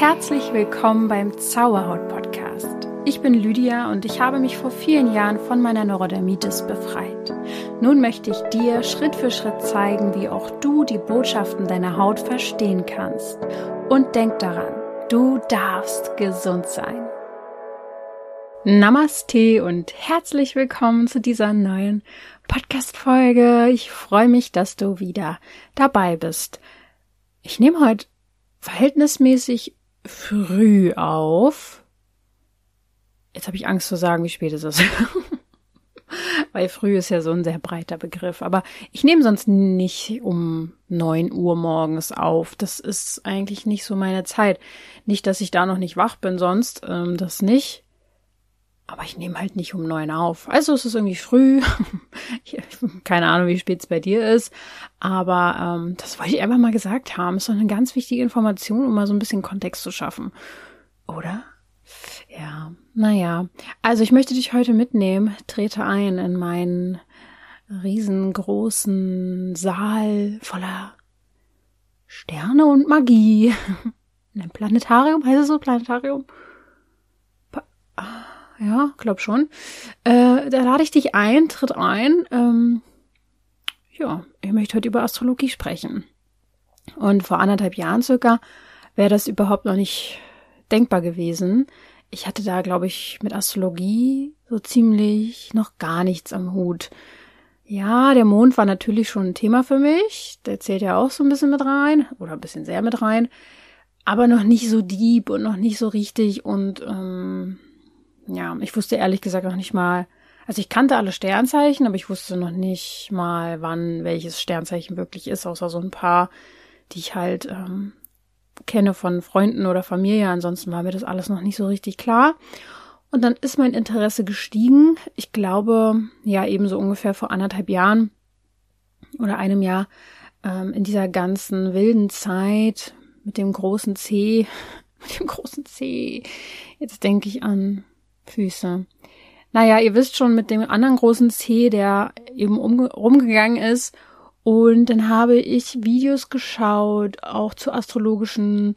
herzlich willkommen beim Zauberhaut Podcast. Ich bin Lydia und ich habe mich vor vielen Jahren von meiner Neurodermitis befreit. Nun möchte ich dir Schritt für Schritt zeigen, wie auch du die Botschaften deiner Haut verstehen kannst. Und denk daran, du darfst gesund sein. Namaste und herzlich willkommen zu dieser neuen Podcast-Folge. Ich freue mich, dass du wieder dabei bist. Ich nehme heute verhältnismäßig früh auf. Jetzt habe ich Angst zu sagen, wie spät es ist. Weil früh ist ja so ein sehr breiter Begriff. Aber ich nehme sonst nicht um neun Uhr morgens auf. Das ist eigentlich nicht so meine Zeit. Nicht, dass ich da noch nicht wach bin, sonst ähm, das nicht. Aber ich nehme halt nicht um neun auf. Also es ist irgendwie früh. Keine Ahnung, wie spät es bei dir ist. Aber ähm, das wollte ich einfach mal gesagt haben. Ist doch eine ganz wichtige Information, um mal so ein bisschen Kontext zu schaffen. Oder? Ja, naja. Also ich möchte dich heute mitnehmen. Trete ein in meinen riesengroßen Saal voller Sterne und Magie. In einem Planetarium, heißt es so Planetarium? Ja, glaub schon. Äh, da lade ich dich ein, tritt ein. Ähm, ja, ich möchte heute über Astrologie sprechen. Und vor anderthalb Jahren circa wäre das überhaupt noch nicht denkbar gewesen. Ich hatte da, glaube ich, mit Astrologie so ziemlich noch gar nichts am Hut. Ja, der Mond war natürlich schon ein Thema für mich. Der zählt ja auch so ein bisschen mit rein oder ein bisschen sehr mit rein. Aber noch nicht so deep und noch nicht so richtig und ähm, ja, ich wusste ehrlich gesagt noch nicht mal, also ich kannte alle Sternzeichen, aber ich wusste noch nicht mal, wann welches Sternzeichen wirklich ist, außer so ein paar, die ich halt ähm, kenne von Freunden oder Familie. Ansonsten war mir das alles noch nicht so richtig klar. Und dann ist mein Interesse gestiegen. Ich glaube, ja, eben so ungefähr vor anderthalb Jahren oder einem Jahr ähm, in dieser ganzen wilden Zeit mit dem großen C, mit dem großen C. Jetzt denke ich an Füße. Naja, ihr wisst schon mit dem anderen großen C, der eben um, rumgegangen ist. Und dann habe ich Videos geschaut, auch zu astrologischen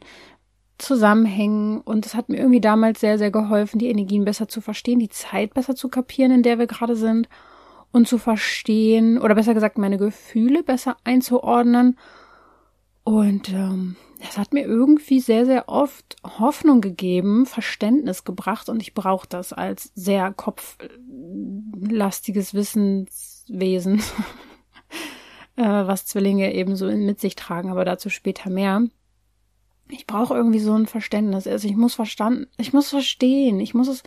Zusammenhängen. Und das hat mir irgendwie damals sehr, sehr geholfen, die Energien besser zu verstehen, die Zeit besser zu kapieren, in der wir gerade sind. Und zu verstehen, oder besser gesagt, meine Gefühle besser einzuordnen. Und ähm, es hat mir irgendwie sehr, sehr oft Hoffnung gegeben, Verständnis gebracht und ich brauche das als sehr kopflastiges Wissenswesen, äh, was Zwillinge eben so mit sich tragen, aber dazu später mehr. Ich brauche irgendwie so ein Verständnis. Also ich muss verstanden, ich muss verstehen, ich muss es,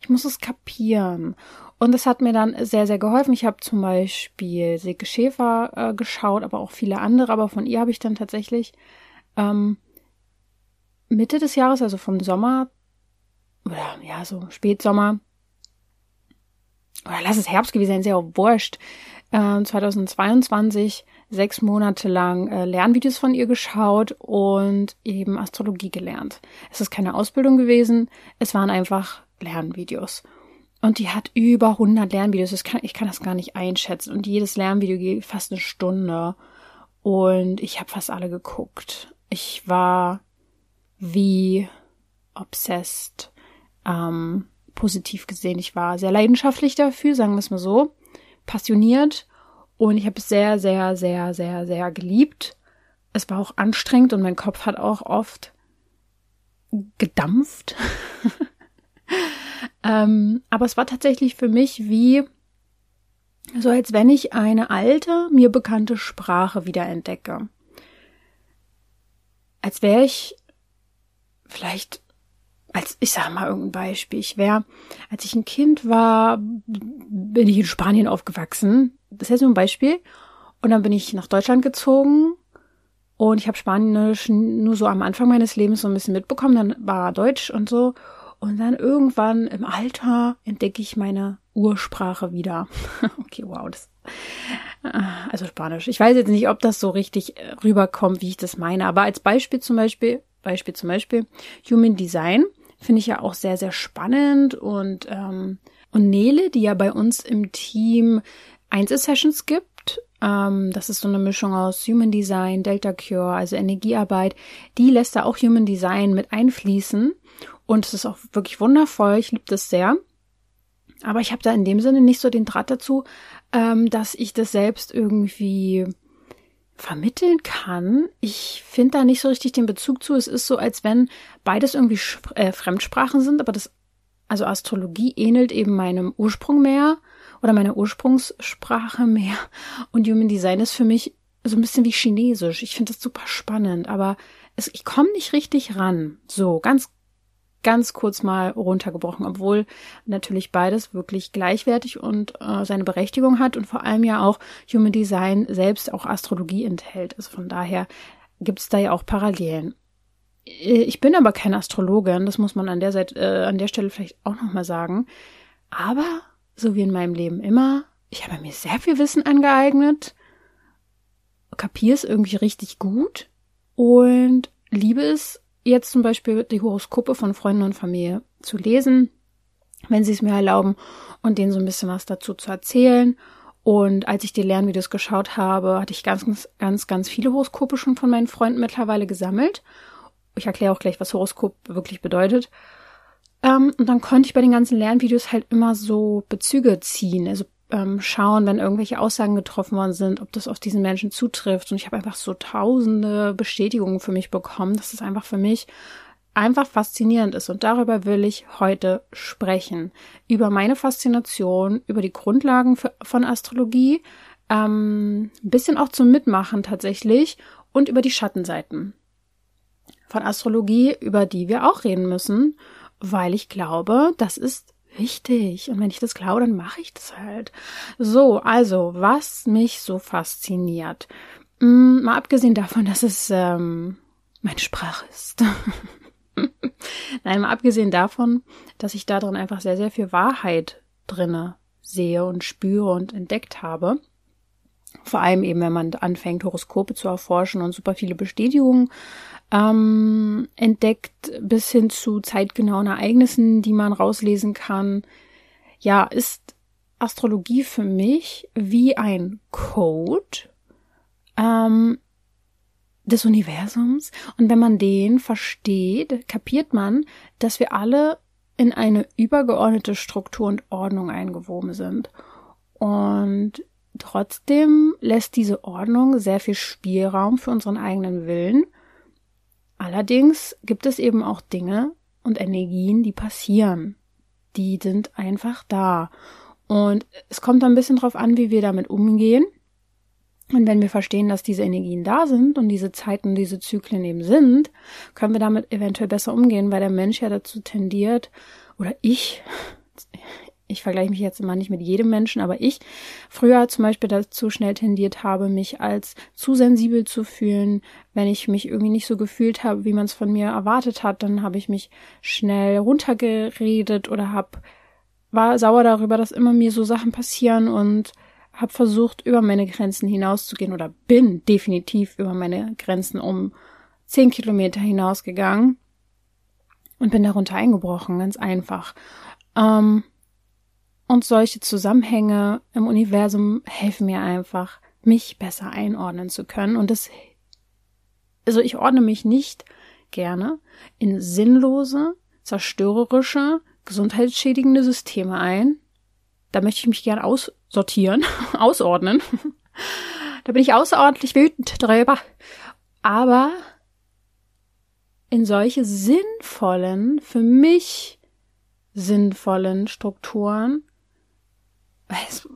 ich muss es kapieren. Und das hat mir dann sehr, sehr geholfen. Ich habe zum Beispiel Silke Schäfer äh, geschaut, aber auch viele andere, aber von ihr habe ich dann tatsächlich ähm, Mitte des Jahres, also vom Sommer, oder ja, so Spätsommer, oder lass es Herbst gewesen sein, ist ja wurscht, äh, 2022 sechs Monate lang äh, Lernvideos von ihr geschaut und eben Astrologie gelernt. Es ist keine Ausbildung gewesen, es waren einfach Lernvideos. Und die hat über 100 Lernvideos, kann, ich kann das gar nicht einschätzen. Und jedes Lernvideo geht fast eine Stunde. Und ich habe fast alle geguckt ich war wie obsessed, ähm, positiv gesehen. Ich war sehr leidenschaftlich dafür, sagen wir es mal so, passioniert und ich habe es sehr, sehr, sehr, sehr, sehr geliebt. Es war auch anstrengend und mein Kopf hat auch oft gedampft. ähm, aber es war tatsächlich für mich wie so, als wenn ich eine alte, mir bekannte Sprache wiederentdecke als wäre ich vielleicht als ich sag mal irgendein Beispiel, ich wäre, als ich ein Kind war, bin ich in Spanien aufgewachsen. Das ist jetzt nur ein Beispiel. Und dann bin ich nach Deutschland gezogen und ich habe Spanisch nur so am Anfang meines Lebens so ein bisschen mitbekommen, dann war Deutsch und so. Und dann irgendwann im Alter entdecke ich meine Ursprache wieder. okay, wow, das Ah, also Spanisch. Ich weiß jetzt nicht, ob das so richtig äh, rüberkommt, wie ich das meine, aber als Beispiel zum Beispiel, Beispiel zum Beispiel, Human Design finde ich ja auch sehr, sehr spannend und, ähm, und Nele, die ja bei uns im Team Einzelsessions gibt, Ähm, das ist so eine Mischung aus Human Design, Delta Cure, also Energiearbeit. Die lässt da auch Human Design mit einfließen. Und es ist auch wirklich wundervoll. Ich liebe das sehr. Aber ich habe da in dem Sinne nicht so den Draht dazu, ähm, dass ich das selbst irgendwie vermitteln kann. Ich finde da nicht so richtig den Bezug zu. Es ist so, als wenn beides irgendwie äh, Fremdsprachen sind, aber das, also Astrologie ähnelt eben meinem Ursprung mehr oder meiner Ursprungssprache mehr. Und Human Design ist für mich so ein bisschen wie Chinesisch. Ich finde das super spannend, aber es, ich komme nicht richtig ran. So, ganz ganz kurz mal runtergebrochen, obwohl natürlich beides wirklich gleichwertig und äh, seine Berechtigung hat und vor allem ja auch Human Design selbst auch Astrologie enthält. Also von daher gibt es da ja auch Parallelen. Äh, ich bin aber keine Astrologin, das muss man an der Seite, äh, an der Stelle vielleicht auch nochmal sagen. Aber so wie in meinem Leben immer, ich habe mir sehr viel Wissen angeeignet, kapiere es irgendwie richtig gut und liebe es jetzt zum Beispiel die Horoskope von Freunden und Familie zu lesen, wenn sie es mir erlauben und denen so ein bisschen was dazu zu erzählen. Und als ich die Lernvideos geschaut habe, hatte ich ganz, ganz, ganz, ganz viele Horoskope schon von meinen Freunden mittlerweile gesammelt. Ich erkläre auch gleich, was Horoskop wirklich bedeutet. Ähm, und dann konnte ich bei den ganzen Lernvideos halt immer so Bezüge ziehen, also ähm, schauen, wenn irgendwelche Aussagen getroffen worden sind, ob das auf diesen Menschen zutrifft. Und ich habe einfach so tausende Bestätigungen für mich bekommen, dass es einfach für mich einfach faszinierend ist. Und darüber will ich heute sprechen. Über meine Faszination, über die Grundlagen für, von Astrologie, ähm, bisschen auch zum Mitmachen tatsächlich und über die Schattenseiten von Astrologie, über die wir auch reden müssen, weil ich glaube, das ist wichtig. Und wenn ich das glaube, dann mache ich das halt. So, also, was mich so fasziniert. Mm, mal abgesehen davon, dass es ähm, meine Sprache ist. Nein, mal abgesehen davon, dass ich da drin einfach sehr, sehr viel Wahrheit drinne sehe und spüre und entdeckt habe. Vor allem eben, wenn man anfängt, Horoskope zu erforschen und super viele Bestätigungen ähm, entdeckt, bis hin zu zeitgenauen Ereignissen, die man rauslesen kann. Ja, ist Astrologie für mich wie ein Code ähm, des Universums. Und wenn man den versteht, kapiert man, dass wir alle in eine übergeordnete Struktur und Ordnung eingewoben sind. Und trotzdem lässt diese Ordnung sehr viel Spielraum für unseren eigenen Willen Allerdings gibt es eben auch Dinge und Energien, die passieren. Die sind einfach da. Und es kommt ein bisschen drauf an, wie wir damit umgehen. Und wenn wir verstehen, dass diese Energien da sind und diese Zeiten, diese Zyklen eben sind, können wir damit eventuell besser umgehen, weil der Mensch ja dazu tendiert, oder ich, ich vergleiche mich jetzt immer nicht mit jedem Menschen, aber ich früher zum Beispiel dazu schnell tendiert habe, mich als zu sensibel zu fühlen. Wenn ich mich irgendwie nicht so gefühlt habe, wie man es von mir erwartet hat, dann habe ich mich schnell runtergeredet oder hab, war sauer darüber, dass immer mir so Sachen passieren und habe versucht, über meine Grenzen hinauszugehen oder bin definitiv über meine Grenzen um zehn Kilometer hinausgegangen und bin darunter eingebrochen, ganz einfach. Ähm, und solche Zusammenhänge im Universum helfen mir einfach, mich besser einordnen zu können. Und das, also ich ordne mich nicht gerne in sinnlose, zerstörerische, gesundheitsschädigende Systeme ein. Da möchte ich mich gern aussortieren, ausordnen. da bin ich außerordentlich wütend drüber. Aber in solche sinnvollen, für mich sinnvollen Strukturen es,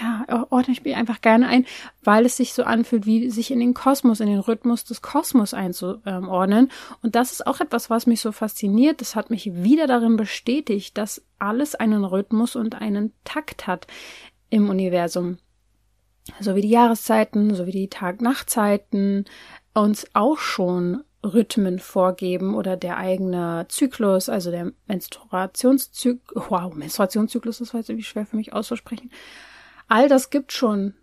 ja, ordne ich mich einfach gerne ein, weil es sich so anfühlt, wie sich in den Kosmos, in den Rhythmus des Kosmos einzuordnen. Und das ist auch etwas, was mich so fasziniert. Das hat mich wieder darin bestätigt, dass alles einen Rhythmus und einen Takt hat im Universum. So wie die Jahreszeiten, so wie die Tag-Nacht-Zeiten uns auch schon Rhythmen vorgeben oder der eigene Zyklus, also der Menstruationszyklus, wow, Menstruationszyklus, das war jetzt irgendwie schwer für mich auszusprechen. All das gibt schon,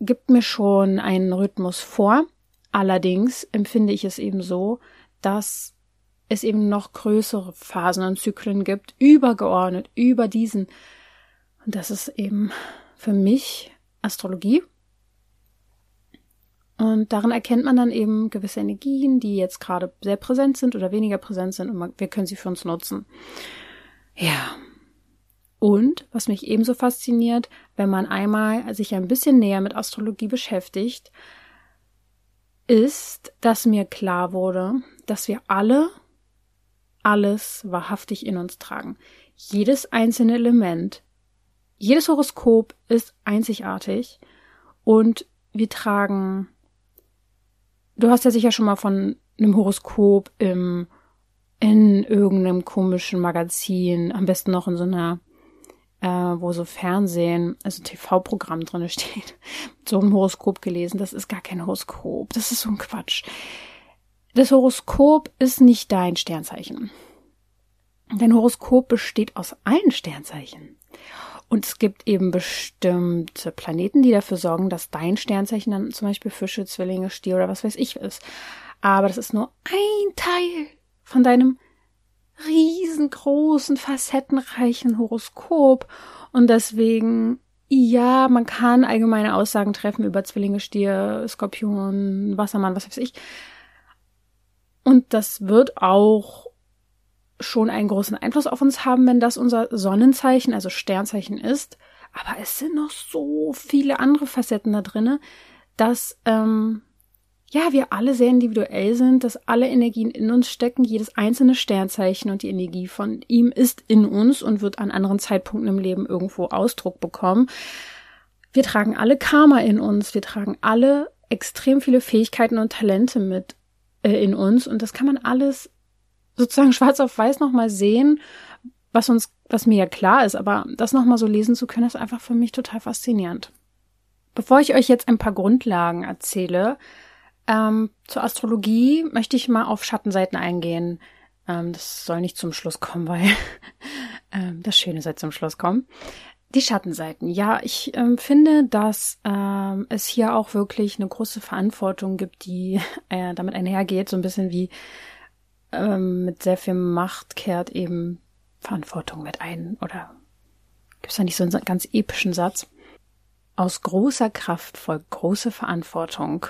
gibt mir schon einen Rhythmus vor. Allerdings empfinde ich es eben so, dass es eben noch größere Phasen und Zyklen gibt, übergeordnet über diesen. Und das ist eben für mich Astrologie. Und darin erkennt man dann eben gewisse Energien, die jetzt gerade sehr präsent sind oder weniger präsent sind und wir können sie für uns nutzen. Ja. Und was mich ebenso fasziniert, wenn man einmal sich ein bisschen näher mit Astrologie beschäftigt, ist, dass mir klar wurde, dass wir alle alles wahrhaftig in uns tragen. Jedes einzelne Element, jedes Horoskop ist einzigartig und wir tragen Du hast ja sicher schon mal von einem Horoskop im, in irgendeinem komischen Magazin, am besten noch in so einer, äh, wo so Fernsehen, also TV-Programm drin steht, so ein Horoskop gelesen. Das ist gar kein Horoskop. Das ist so ein Quatsch. Das Horoskop ist nicht dein Sternzeichen. Dein Horoskop besteht aus allen Sternzeichen. Und es gibt eben bestimmte Planeten, die dafür sorgen, dass dein Sternzeichen dann zum Beispiel Fische, Zwillinge, Stier oder was weiß ich ist. Aber das ist nur ein Teil von deinem riesengroßen, facettenreichen Horoskop. Und deswegen, ja, man kann allgemeine Aussagen treffen über Zwillinge, Stier, Skorpion, Wassermann, was weiß ich. Und das wird auch schon einen großen Einfluss auf uns haben, wenn das unser Sonnenzeichen, also Sternzeichen ist. Aber es sind noch so viele andere Facetten da drinne, dass ähm, ja wir alle sehr individuell sind, dass alle Energien in uns stecken, jedes einzelne Sternzeichen und die Energie von ihm ist in uns und wird an anderen Zeitpunkten im Leben irgendwo Ausdruck bekommen. Wir tragen alle Karma in uns, wir tragen alle extrem viele Fähigkeiten und Talente mit äh, in uns und das kann man alles sozusagen schwarz auf weiß nochmal sehen, was uns, was mir ja klar ist, aber das nochmal so lesen zu können, ist einfach für mich total faszinierend. Bevor ich euch jetzt ein paar Grundlagen erzähle, ähm, zur Astrologie möchte ich mal auf Schattenseiten eingehen. Ähm, das soll nicht zum Schluss kommen, weil ähm, das Schöne soll zum Schluss kommen. Die Schattenseiten. Ja, ich ähm, finde, dass ähm, es hier auch wirklich eine große Verantwortung gibt, die äh, damit einhergeht, so ein bisschen wie ähm, mit sehr viel Macht kehrt eben Verantwortung mit ein. Oder gibt es da nicht so einen ganz epischen Satz? Aus großer Kraft folgt große Verantwortung.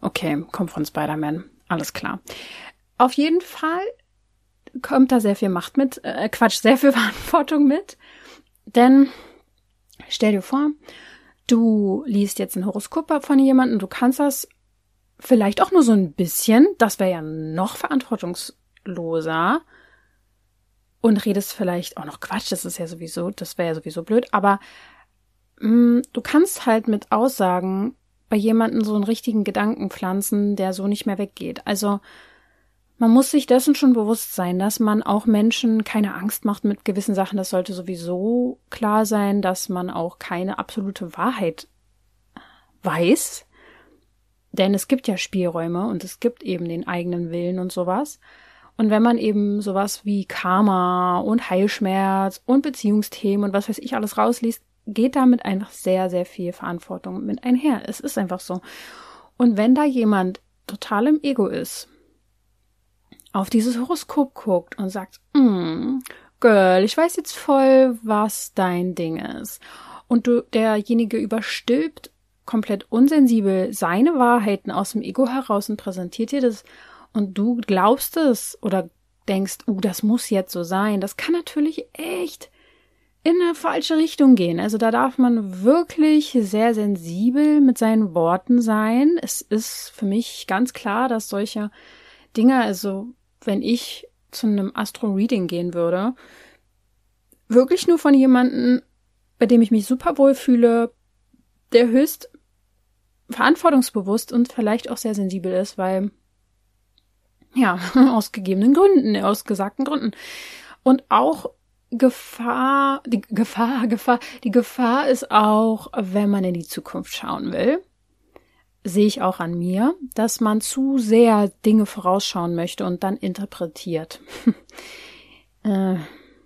Okay, kommt von Spider-Man. Alles klar. Auf jeden Fall kommt da sehr viel Macht mit, äh, Quatsch, sehr viel Verantwortung mit. Denn stell dir vor, du liest jetzt ein Horoskop von jemandem, du kannst das vielleicht auch nur so ein bisschen, das wäre ja noch verantwortungsloser. Und redest vielleicht auch noch Quatsch, das ist ja sowieso, das wäre ja sowieso blöd, aber mh, mm, du kannst halt mit Aussagen bei jemandem so einen richtigen Gedanken pflanzen, der so nicht mehr weggeht. Also man muss sich dessen schon bewusst sein, dass man auch Menschen keine Angst macht mit gewissen Sachen. Das sollte sowieso klar sein, dass man auch keine absolute Wahrheit weiß. Denn es gibt ja Spielräume und es gibt eben den eigenen Willen und sowas. Und wenn man eben sowas wie Karma und Heilschmerz und Beziehungsthemen und was weiß ich alles rausliest, geht damit einfach sehr, sehr viel Verantwortung mit einher. Es ist einfach so. Und wenn da jemand total im Ego ist, auf dieses Horoskop guckt und sagt, mm, Girl, ich weiß jetzt voll, was dein Ding ist. Und du derjenige überstülpt komplett unsensibel seine Wahrheiten aus dem Ego heraus und präsentiert dir das und du glaubst es oder denkst, uh, das muss jetzt so sein, das kann natürlich echt in eine falsche Richtung gehen. Also da darf man wirklich sehr sensibel mit seinen Worten sein. Es ist für mich ganz klar, dass solche Dinge, also wenn ich zu einem Astro-Reading gehen würde, wirklich nur von jemandem, bei dem ich mich super wohl fühle, der höchst verantwortungsbewusst und vielleicht auch sehr sensibel ist, weil ja, aus gegebenen Gründen, aus gesagten Gründen. Und auch Gefahr, die Gefahr, Gefahr, die Gefahr ist auch, wenn man in die Zukunft schauen will, sehe ich auch an mir, dass man zu sehr Dinge vorausschauen möchte und dann interpretiert. äh,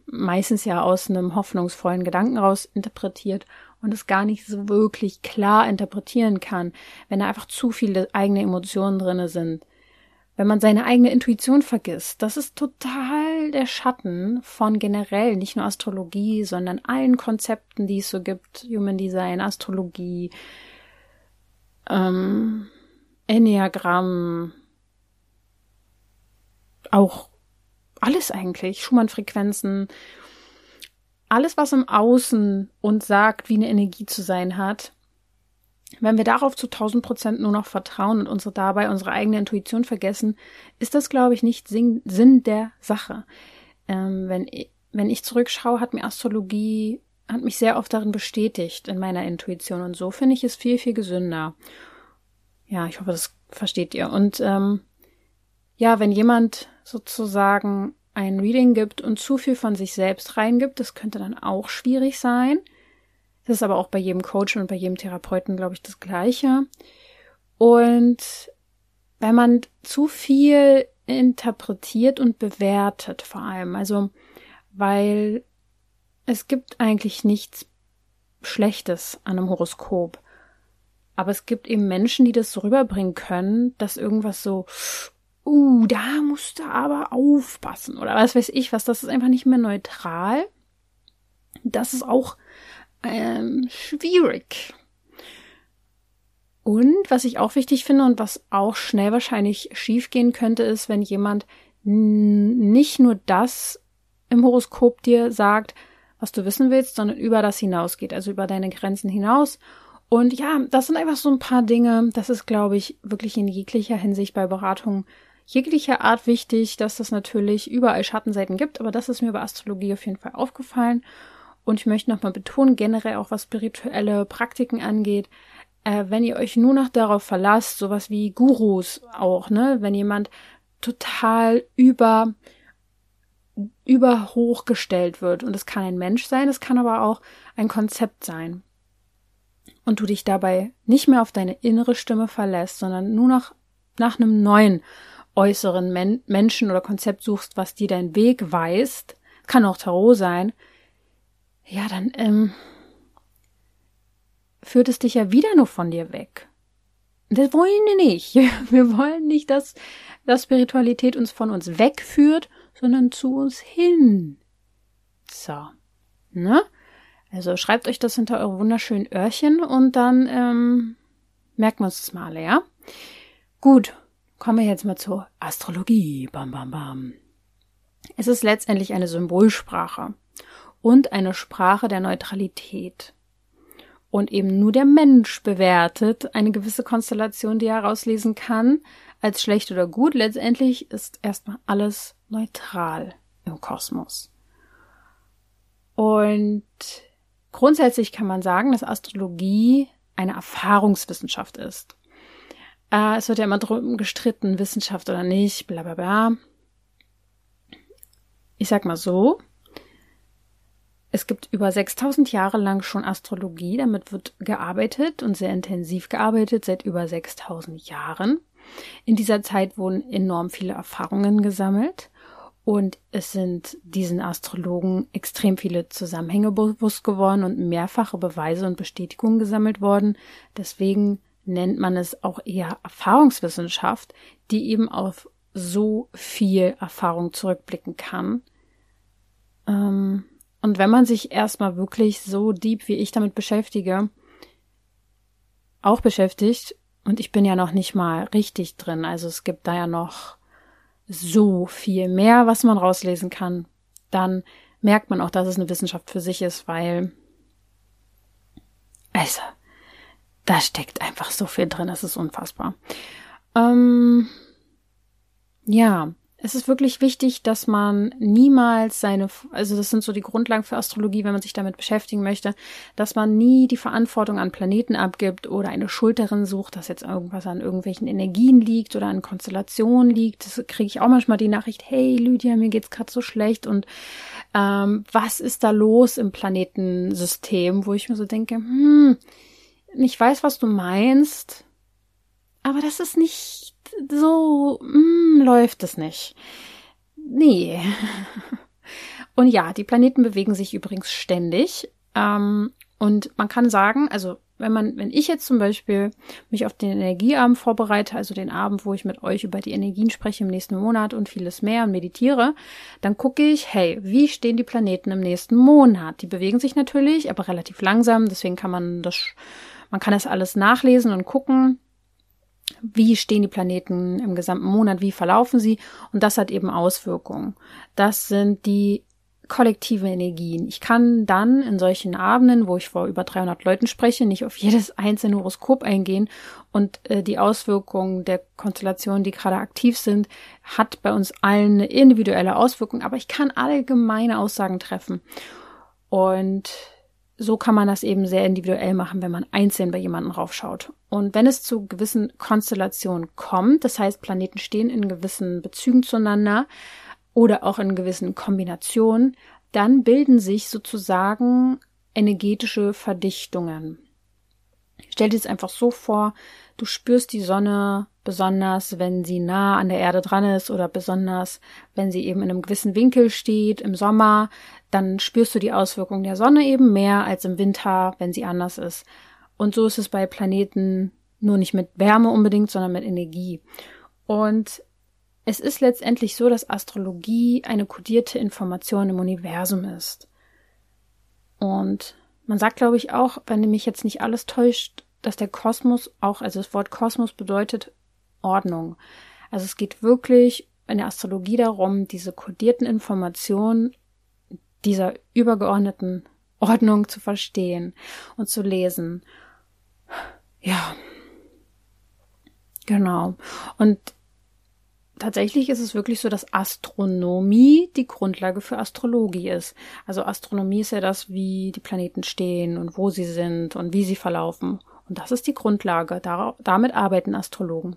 meistens ja aus einem hoffnungsvollen Gedanken raus interpretiert und es gar nicht so wirklich klar interpretieren kann, wenn da einfach zu viele eigene Emotionen drinne sind. Wenn man seine eigene Intuition vergisst, das ist total der Schatten von generell, nicht nur Astrologie, sondern allen Konzepten, die es so gibt, Human Design, Astrologie, ähm, Enneagramm, auch alles eigentlich, Schumann-Frequenzen, alles, was im Außen uns sagt, wie eine Energie zu sein hat, wenn wir darauf zu 1000 Prozent nur noch vertrauen und unsere dabei unsere eigene Intuition vergessen, ist das, glaube ich, nicht Sinn der Sache. Ähm, wenn, ich, wenn ich zurückschaue, hat mir Astrologie, hat mich sehr oft darin bestätigt, in meiner Intuition. Und so finde ich es viel, viel gesünder. Ja, ich hoffe, das versteht ihr. Und ähm, ja, wenn jemand sozusagen ein Reading gibt und zu viel von sich selbst reingibt, das könnte dann auch schwierig sein. Das ist aber auch bei jedem Coach und bei jedem Therapeuten, glaube ich, das Gleiche. Und wenn man zu viel interpretiert und bewertet, vor allem, also, weil es gibt eigentlich nichts Schlechtes an einem Horoskop. Aber es gibt eben Menschen, die das so rüberbringen können, dass irgendwas so, uh, da musst du aber aufpassen oder was weiß ich was, das ist einfach nicht mehr neutral. Das ist auch ähm, schwierig. Und was ich auch wichtig finde und was auch schnell wahrscheinlich schiefgehen könnte, ist, wenn jemand nicht nur das im Horoskop dir sagt, was du wissen willst, sondern über das hinausgeht, also über deine Grenzen hinaus. Und ja, das sind einfach so ein paar Dinge. Das ist, glaube ich, wirklich in jeglicher Hinsicht bei Beratungen jeglicher Art wichtig, dass es natürlich überall Schattenseiten gibt, aber das ist mir bei Astrologie auf jeden Fall aufgefallen. Und ich möchte nochmal betonen, generell auch was spirituelle Praktiken angeht, äh, wenn ihr euch nur noch darauf verlasst, sowas wie Gurus auch, ne, wenn jemand total über über hochgestellt wird und es kann ein Mensch sein, es kann aber auch ein Konzept sein. Und du dich dabei nicht mehr auf deine innere Stimme verlässt, sondern nur noch nach einem neuen äußeren Men Menschen oder Konzept suchst, was dir deinen Weg weist, kann auch Tarot sein, ja, dann ähm, führt es dich ja wieder nur von dir weg. Das wollen wir nicht. Wir wollen nicht, dass, dass Spiritualität uns von uns wegführt, sondern zu uns hin. So. Ne? Also schreibt euch das hinter eure wunderschönen Öhrchen und dann ähm, merken wir uns das mal ja? Gut, kommen wir jetzt mal zur Astrologie. Bam, bam, bam. Es ist letztendlich eine Symbolsprache und eine Sprache der Neutralität. Und eben nur der Mensch bewertet eine gewisse Konstellation, die er herauslesen kann, als schlecht oder gut. Letztendlich ist erstmal alles neutral im Kosmos. Und grundsätzlich kann man sagen, dass Astrologie eine Erfahrungswissenschaft ist. Äh, es wird ja immer drum gestritten, Wissenschaft oder nicht, bla bla bla. Ich sag mal so, es gibt über 6000 Jahre lang schon Astrologie, damit wird gearbeitet und sehr intensiv gearbeitet, seit über 6000 Jahren. In dieser Zeit wurden enorm viele Erfahrungen gesammelt und es sind diesen Astrologen extrem viele Zusammenhänge bewusst geworden und mehrfache Beweise und Bestätigungen gesammelt worden. Deswegen nennt man es auch eher Erfahrungswissenschaft, die eben auf so viel Erfahrung zurückblicken kann. Ähm, und wenn man sich erstmal wirklich so deep wie ich damit beschäftige, auch beschäftigt, und ich bin ja noch nicht mal richtig drin, also es gibt da ja noch so viel mehr, was man rauslesen kann, dann merkt man auch, dass es eine Wissenschaft für sich ist, weil, also, da steckt einfach so viel drin, das ist unfassbar. Ähm, ja, es ist wirklich wichtig, dass man niemals seine, also das sind so die Grundlagen für Astrologie, wenn man sich damit beschäftigen möchte, dass man nie die Verantwortung an Planeten abgibt oder eine Schuld darin sucht, dass jetzt irgendwas an irgendwelchen Energien liegt oder an Konstellationen liegt. Das kriege ich auch manchmal die Nachricht, hey Lydia, mir geht's gerade so schlecht und ähm, was ist da los im Planetensystem, wo ich mir so denke, hm, ich weiß, was du meinst, aber das ist nicht so mm, läuft es nicht. Nee. Und ja, die Planeten bewegen sich übrigens ständig. Ähm, und man kann sagen, also wenn man, wenn ich jetzt zum Beispiel mich auf den Energieabend vorbereite, also den Abend, wo ich mit euch über die Energien spreche im nächsten Monat und vieles mehr und meditiere, dann gucke ich, hey, wie stehen die Planeten im nächsten Monat? Die bewegen sich natürlich, aber relativ langsam, deswegen kann man das, man kann das alles nachlesen und gucken, wie stehen die Planeten im gesamten Monat, wie verlaufen sie und das hat eben Auswirkungen. Das sind die kollektive Energien. Ich kann dann in solchen Abenden, wo ich vor über 300 Leuten spreche, nicht auf jedes einzelne Horoskop eingehen und äh, die Auswirkungen der Konstellationen, die gerade aktiv sind, hat bei uns allen eine individuelle Auswirkung, aber ich kann allgemeine Aussagen treffen. Und so kann man das eben sehr individuell machen, wenn man einzeln bei jemandem raufschaut. Und wenn es zu gewissen Konstellationen kommt, das heißt, Planeten stehen in gewissen Bezügen zueinander, oder auch in gewissen Kombinationen, dann bilden sich sozusagen energetische Verdichtungen. Stell dir es einfach so vor, du spürst die Sonne besonders, wenn sie nah an der Erde dran ist oder besonders, wenn sie eben in einem gewissen Winkel steht im Sommer, dann spürst du die Auswirkungen der Sonne eben mehr als im Winter, wenn sie anders ist. Und so ist es bei Planeten nur nicht mit Wärme unbedingt, sondern mit Energie. Und es ist letztendlich so, dass Astrologie eine kodierte Information im Universum ist. Und man sagt, glaube ich, auch, wenn mich jetzt nicht alles täuscht, dass der Kosmos auch, also das Wort Kosmos bedeutet Ordnung. Also es geht wirklich in der Astrologie darum, diese kodierten Informationen dieser übergeordneten Ordnung zu verstehen und zu lesen. Ja. Genau. Und tatsächlich ist es wirklich so, dass Astronomie die Grundlage für Astrologie ist. Also Astronomie ist ja das, wie die Planeten stehen und wo sie sind und wie sie verlaufen. Und das ist die Grundlage. Dar damit arbeiten Astrologen.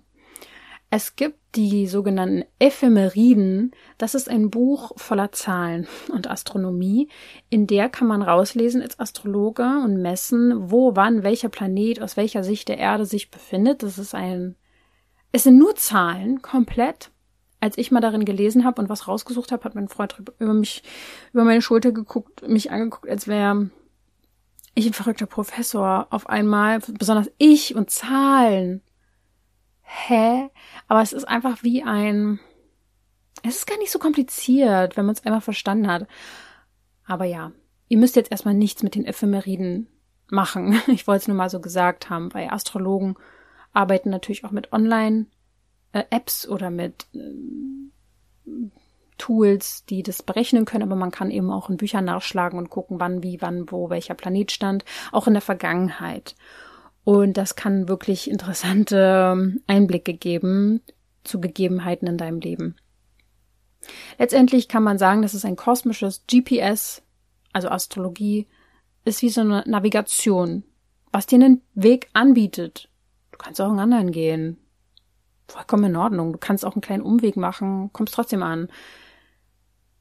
Es gibt die sogenannten Ephemeriden. Das ist ein Buch voller Zahlen und Astronomie. In der kann man rauslesen als Astrologe und messen, wo, wann, welcher Planet aus welcher Sicht der Erde sich befindet. Das ist ein, es sind nur Zahlen, komplett als ich mal darin gelesen habe und was rausgesucht habe, hat mein Freund über mich, über meine Schulter geguckt, mich angeguckt, als wäre ich ein verrückter Professor auf einmal, besonders ich und Zahlen. Hä? Aber es ist einfach wie ein, es ist gar nicht so kompliziert, wenn man es einmal verstanden hat. Aber ja, ihr müsst jetzt erstmal nichts mit den Ephemeriden machen. Ich wollte es nur mal so gesagt haben, weil Astrologen arbeiten natürlich auch mit Online äh, Apps oder mit äh, Tools, die das berechnen können, aber man kann eben auch in Büchern nachschlagen und gucken, wann, wie, wann, wo, welcher Planet stand, auch in der Vergangenheit. Und das kann wirklich interessante Einblicke geben zu Gegebenheiten in deinem Leben. Letztendlich kann man sagen, dass es ein kosmisches GPS, also Astrologie, ist wie so eine Navigation, was dir einen Weg anbietet. Du kannst auch einen anderen gehen vollkommen in Ordnung. Du kannst auch einen kleinen Umweg machen, kommst trotzdem an.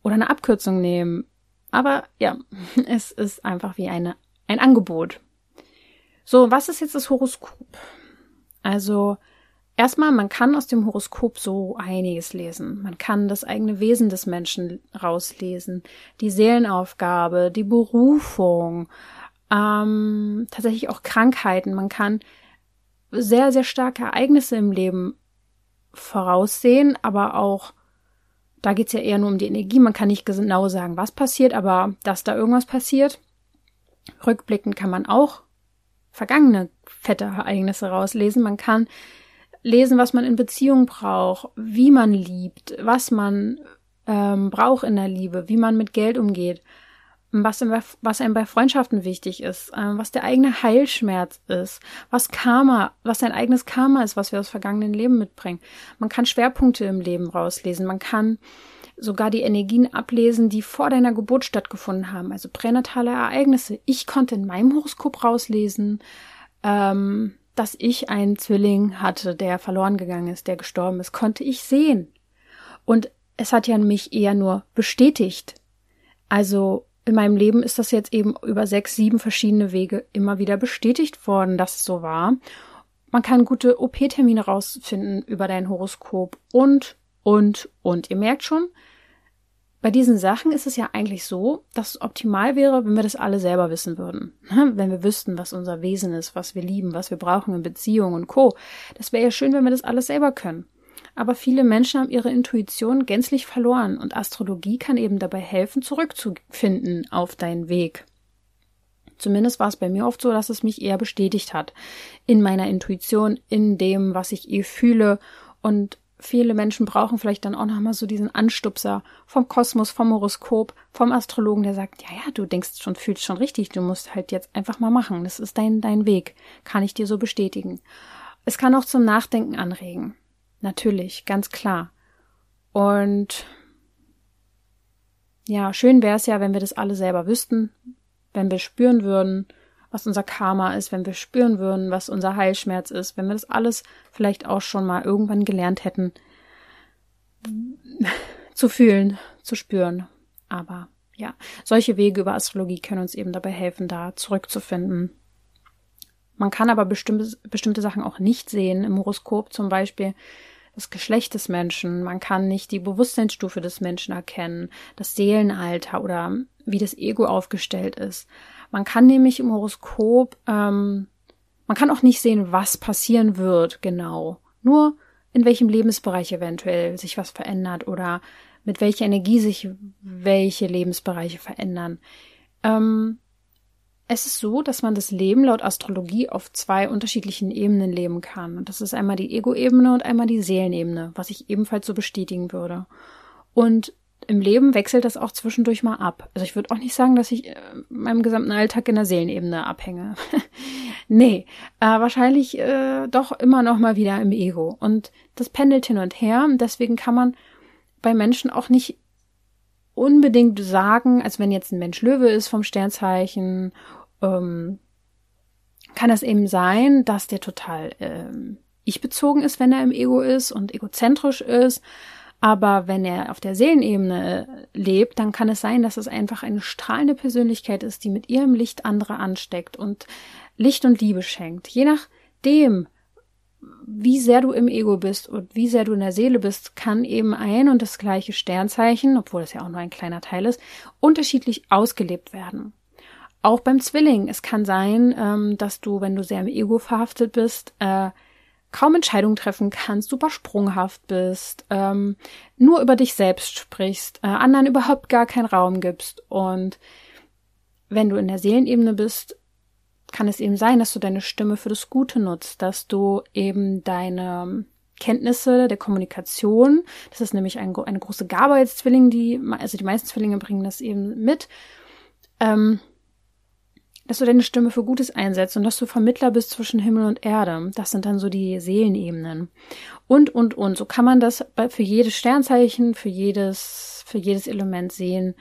Oder eine Abkürzung nehmen. Aber ja, es ist einfach wie eine, ein Angebot. So, was ist jetzt das Horoskop? Also, erstmal, man kann aus dem Horoskop so einiges lesen. Man kann das eigene Wesen des Menschen rauslesen, die Seelenaufgabe, die Berufung, ähm, tatsächlich auch Krankheiten. Man kann sehr, sehr starke Ereignisse im Leben voraussehen, aber auch, da geht's ja eher nur um die Energie. Man kann nicht genau sagen, was passiert, aber dass da irgendwas passiert. Rückblickend kann man auch vergangene fette Ereignisse rauslesen. Man kann lesen, was man in Beziehung braucht, wie man liebt, was man ähm, braucht in der Liebe, wie man mit Geld umgeht was, in, was einem bei Freundschaften wichtig ist, äh, was der eigene Heilschmerz ist, was Karma, was dein eigenes Karma ist, was wir aus vergangenen Leben mitbringen. Man kann Schwerpunkte im Leben rauslesen, man kann sogar die Energien ablesen, die vor deiner Geburt stattgefunden haben, also pränatale Ereignisse. Ich konnte in meinem Horoskop rauslesen, ähm, dass ich einen Zwilling hatte, der verloren gegangen ist, der gestorben ist, konnte ich sehen. Und es hat ja mich eher nur bestätigt. Also in meinem Leben ist das jetzt eben über sechs, sieben verschiedene Wege immer wieder bestätigt worden, dass es so war. Man kann gute OP-Termine rausfinden über dein Horoskop und, und, und. Ihr merkt schon, bei diesen Sachen ist es ja eigentlich so, dass es optimal wäre, wenn wir das alle selber wissen würden. Wenn wir wüssten, was unser Wesen ist, was wir lieben, was wir brauchen in Beziehungen und Co. Das wäre ja schön, wenn wir das alles selber können. Aber viele Menschen haben ihre Intuition gänzlich verloren und Astrologie kann eben dabei helfen, zurückzufinden auf deinen Weg. Zumindest war es bei mir oft so, dass es mich eher bestätigt hat in meiner Intuition, in dem, was ich eh fühle und viele Menschen brauchen vielleicht dann auch nochmal so diesen Anstupser vom Kosmos, vom Horoskop, vom Astrologen, der sagt, ja, ja, du denkst schon, fühlst schon richtig, du musst halt jetzt einfach mal machen. Das ist dein, dein Weg. Kann ich dir so bestätigen. Es kann auch zum Nachdenken anregen. Natürlich, ganz klar. Und ja, schön wäre es ja, wenn wir das alle selber wüssten, wenn wir spüren würden, was unser Karma ist, wenn wir spüren würden, was unser Heilschmerz ist, wenn wir das alles vielleicht auch schon mal irgendwann gelernt hätten, zu fühlen, zu spüren. Aber ja, solche Wege über Astrologie können uns eben dabei helfen, da zurückzufinden. Man kann aber bestimmte, bestimmte Sachen auch nicht sehen im Horoskop, zum Beispiel das Geschlecht des Menschen. Man kann nicht die Bewusstseinsstufe des Menschen erkennen, das Seelenalter oder wie das Ego aufgestellt ist. Man kann nämlich im Horoskop, ähm, man kann auch nicht sehen, was passieren wird, genau. Nur in welchem Lebensbereich eventuell sich was verändert oder mit welcher Energie sich welche Lebensbereiche verändern. Ähm, es ist so, dass man das Leben laut Astrologie auf zwei unterschiedlichen Ebenen leben kann. Und das ist einmal die Ego-Ebene und einmal die Seelenebene, was ich ebenfalls so bestätigen würde. Und im Leben wechselt das auch zwischendurch mal ab. Also ich würde auch nicht sagen, dass ich äh, meinem gesamten Alltag in der Seelenebene abhänge. nee, äh, wahrscheinlich äh, doch immer noch mal wieder im Ego. Und das pendelt hin und her. Und deswegen kann man bei Menschen auch nicht unbedingt sagen, als wenn jetzt ein Mensch Löwe ist vom Sternzeichen, ähm, kann das eben sein, dass der total ähm, ich-bezogen ist, wenn er im Ego ist und egozentrisch ist aber wenn er auf der Seelenebene lebt, dann kann es sein, dass es einfach eine strahlende Persönlichkeit ist, die mit ihrem Licht andere ansteckt und Licht und Liebe schenkt. Je nachdem, wie sehr du im Ego bist und wie sehr du in der Seele bist, kann eben ein und das gleiche Sternzeichen, obwohl es ja auch nur ein kleiner Teil ist, unterschiedlich ausgelebt werden. Auch beim Zwilling. Es kann sein, ähm, dass du, wenn du sehr im Ego verhaftet bist, äh, kaum Entscheidungen treffen kannst, super sprunghaft bist, ähm, nur über dich selbst sprichst, äh, anderen überhaupt gar keinen Raum gibst. Und wenn du in der Seelenebene bist, kann es eben sein, dass du deine Stimme für das Gute nutzt, dass du eben deine Kenntnisse der Kommunikation, das ist nämlich ein, eine große Gabe als Zwilling, die, also die meisten Zwillinge bringen das eben mit, ähm, dass du deine Stimme für Gutes einsetzt und dass du Vermittler bist zwischen Himmel und Erde. Das sind dann so die Seelenebenen. Und, und, und. So kann man das für jedes Sternzeichen, für jedes, für jedes Element sehen,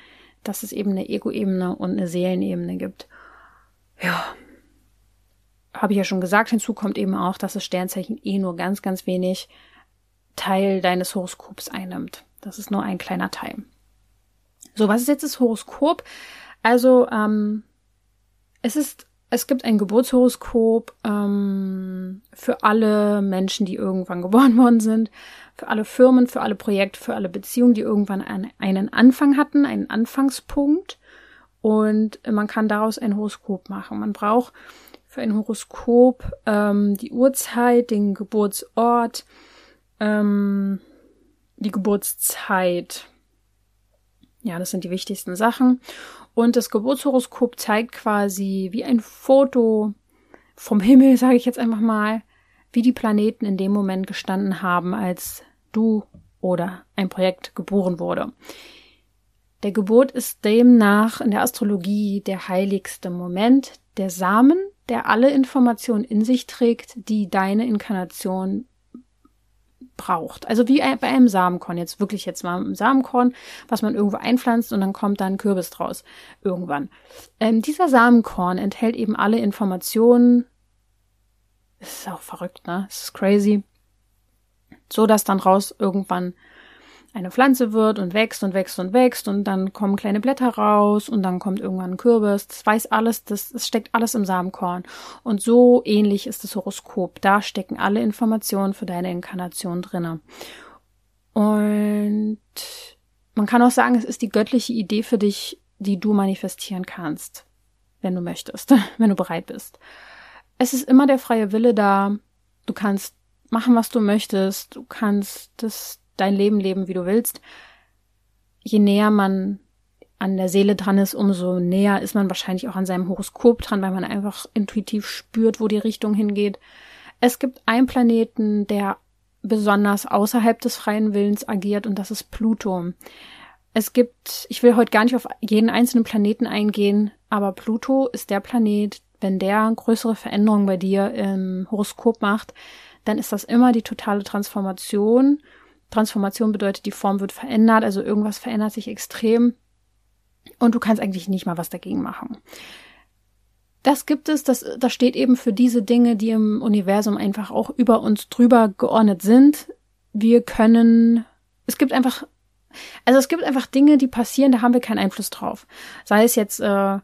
dass es eben eine Ego-Ebene und eine Seelenebene gibt. Ja. Habe ich ja schon gesagt, hinzu kommt eben auch, dass das Sternzeichen eh nur ganz, ganz wenig Teil deines Horoskops einnimmt. Das ist nur ein kleiner Teil. So, was ist jetzt das Horoskop? Also, ähm, es ist, es gibt ein Geburtshoroskop ähm, für alle Menschen, die irgendwann geboren worden sind, für alle Firmen, für alle Projekte, für alle Beziehungen, die irgendwann einen, einen Anfang hatten, einen Anfangspunkt. Und man kann daraus ein Horoskop machen. Man braucht für ein Horoskop ähm, die Uhrzeit, den Geburtsort, ähm, die Geburtszeit. Ja, das sind die wichtigsten Sachen. Und das Geburtshoroskop zeigt quasi wie ein Foto vom Himmel, sage ich jetzt einfach mal, wie die Planeten in dem Moment gestanden haben, als du oder ein Projekt geboren wurde. Der Geburt ist demnach in der Astrologie der heiligste Moment, der Samen, der alle Informationen in sich trägt, die deine Inkarnation braucht. Also wie bei einem Samenkorn, jetzt wirklich jetzt mal ein Samenkorn, was man irgendwo einpflanzt und dann kommt da ein Kürbis draus irgendwann. Ähm, dieser Samenkorn enthält eben alle Informationen. Das ist auch verrückt, ne? Das ist crazy. So dass dann raus irgendwann eine Pflanze wird und wächst und wächst und wächst und dann kommen kleine Blätter raus und dann kommt irgendwann ein Kürbis. Das weiß alles, das, das steckt alles im Samenkorn. Und so ähnlich ist das Horoskop. Da stecken alle Informationen für deine Inkarnation drinne. Und man kann auch sagen, es ist die göttliche Idee für dich, die du manifestieren kannst, wenn du möchtest, wenn du bereit bist. Es ist immer der freie Wille da. Du kannst machen, was du möchtest. Du kannst das, dein Leben leben, wie du willst. Je näher man an der Seele dran ist, umso näher ist man wahrscheinlich auch an seinem Horoskop dran, weil man einfach intuitiv spürt, wo die Richtung hingeht. Es gibt einen Planeten, der besonders außerhalb des freien Willens agiert und das ist Pluto. Es gibt, ich will heute gar nicht auf jeden einzelnen Planeten eingehen, aber Pluto ist der Planet, wenn der größere Veränderungen bei dir im Horoskop macht, dann ist das immer die totale Transformation. Transformation bedeutet, die Form wird verändert, also irgendwas verändert sich extrem und du kannst eigentlich nicht mal was dagegen machen. Das gibt es, das, das steht eben für diese Dinge, die im Universum einfach auch über uns drüber geordnet sind. Wir können, es gibt einfach, also es gibt einfach Dinge, die passieren, da haben wir keinen Einfluss drauf. Sei es jetzt äh,